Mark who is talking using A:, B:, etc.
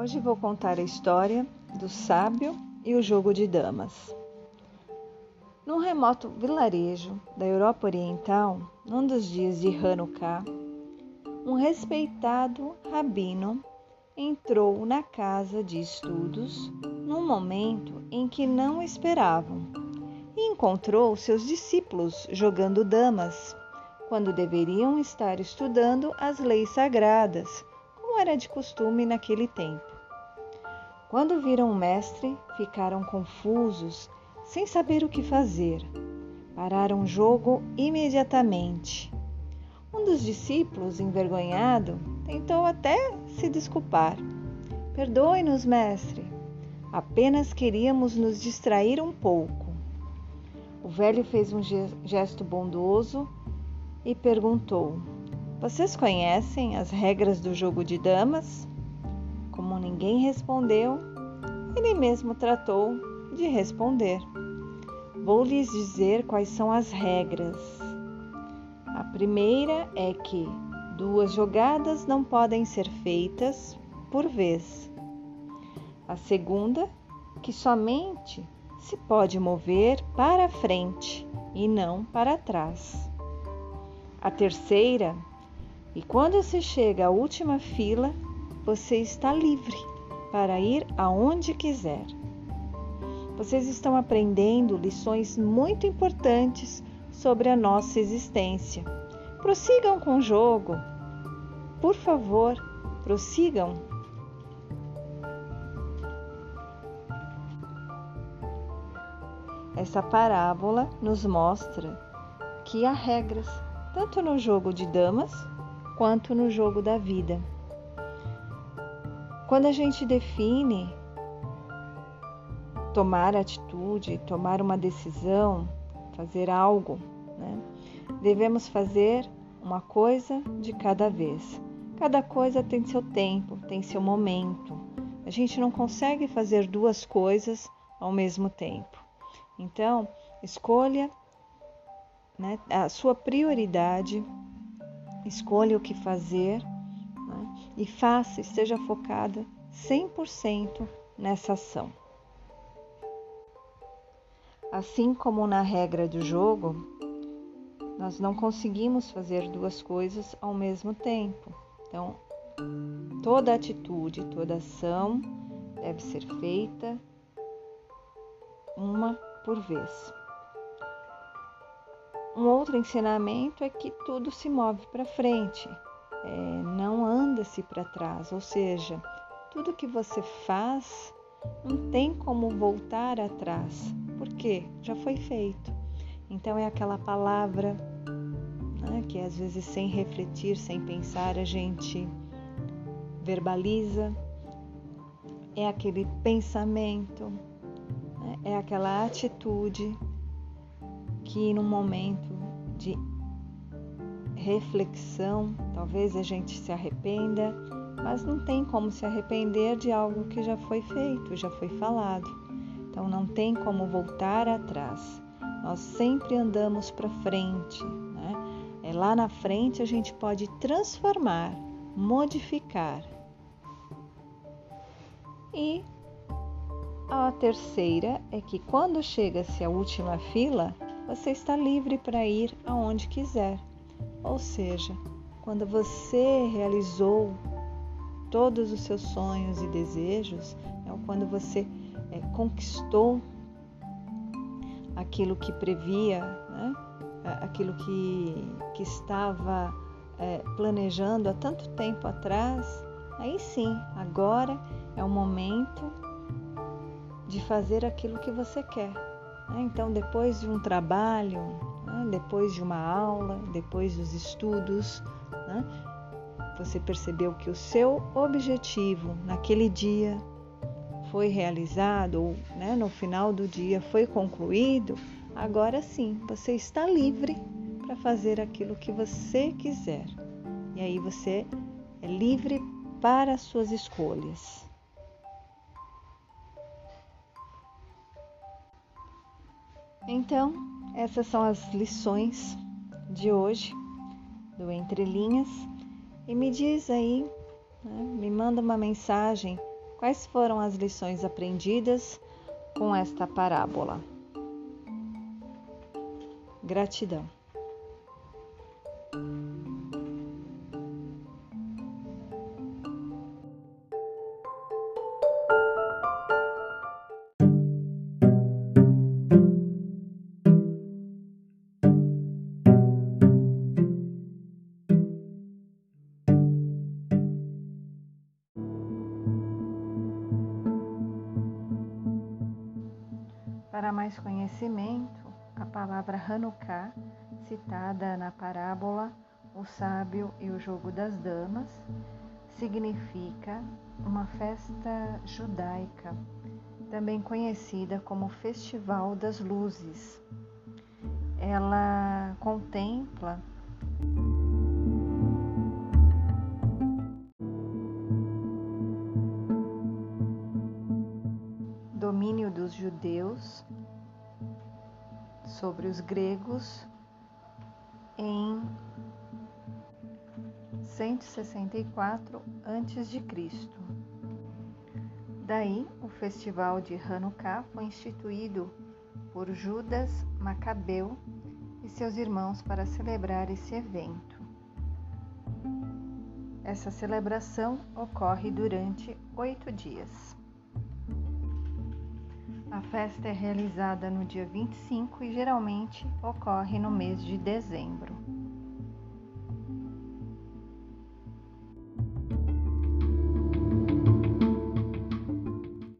A: Hoje vou contar a história do sábio e o jogo de damas. Num remoto vilarejo da Europa Oriental, num dos dias de Hanukkah, um respeitado rabino entrou na casa de estudos num momento em que não esperavam e encontrou seus discípulos jogando damas, quando deveriam estar estudando as leis sagradas era de costume naquele tempo. Quando viram o mestre, ficaram confusos, sem saber o que fazer. Pararam o jogo imediatamente. Um dos discípulos, envergonhado, tentou até se desculpar. Perdoe-nos, mestre. Apenas queríamos nos distrair um pouco. O velho fez um gesto bondoso e perguntou: vocês conhecem as regras do jogo de damas? Como ninguém respondeu, ele mesmo tratou de responder. Vou lhes dizer quais são as regras. A primeira é que duas jogadas não podem ser feitas por vez. A segunda, que somente se pode mover para frente e não para trás. A terceira e quando se chega à última fila, você está livre para ir aonde quiser. Vocês estão aprendendo lições muito importantes sobre a nossa existência. Prossigam com o jogo. Por favor, prossigam. Essa parábola nos mostra que há regras tanto no jogo de damas quanto no jogo da vida. Quando a gente define tomar atitude, tomar uma decisão, fazer algo, né? devemos fazer uma coisa de cada vez. Cada coisa tem seu tempo, tem seu momento. A gente não consegue fazer duas coisas ao mesmo tempo. Então, escolha né, a sua prioridade escolha o que fazer né? e faça, esteja focada 100% nessa ação. Assim como na regra do jogo, nós não conseguimos fazer duas coisas ao mesmo tempo. Então, toda atitude, toda ação deve ser feita uma por vez. Um outro ensinamento é que tudo se move para frente, é, não anda-se para trás, ou seja, tudo que você faz não tem como voltar atrás, porque já foi feito. Então é aquela palavra né, que às vezes sem refletir, sem pensar, a gente verbaliza, é aquele pensamento, né, é aquela atitude que no momento de reflexão, talvez a gente se arrependa, mas não tem como se arrepender de algo que já foi feito, já foi falado. Então não tem como voltar atrás. Nós sempre andamos para frente. Né? É lá na frente a gente pode transformar, modificar. E a terceira é que quando chega-se à última fila, você está livre para ir aonde quiser. Ou seja, quando você realizou todos os seus sonhos e desejos, é quando você é, conquistou aquilo que previa, né? aquilo que, que estava é, planejando há tanto tempo atrás, aí sim, agora é o momento de fazer aquilo que você quer. Né? Então, depois de um trabalho, né? depois de uma aula, depois dos estudos, né? você percebeu que o seu objetivo naquele dia foi realizado, ou no final do dia foi concluído, agora sim você está livre para fazer aquilo que você quiser. E aí você é livre para as suas escolhas. Então, essas são as lições de hoje do Entre Linhas. E me diz aí, né, me manda uma mensagem Quais foram as lições aprendidas com esta parábola? Gratidão. Para mais conhecimento, a palavra Hanukkah, citada na parábola O Sábio e o Jogo das Damas, significa uma festa judaica, também conhecida como Festival das Luzes. Ela contempla judeus sobre os gregos em 164 a.C. Daí, o festival de Hanukkah foi instituído por Judas Macabeu e seus irmãos para celebrar esse evento. Essa celebração ocorre durante oito dias. A festa é realizada no dia 25 e geralmente ocorre no mês de dezembro.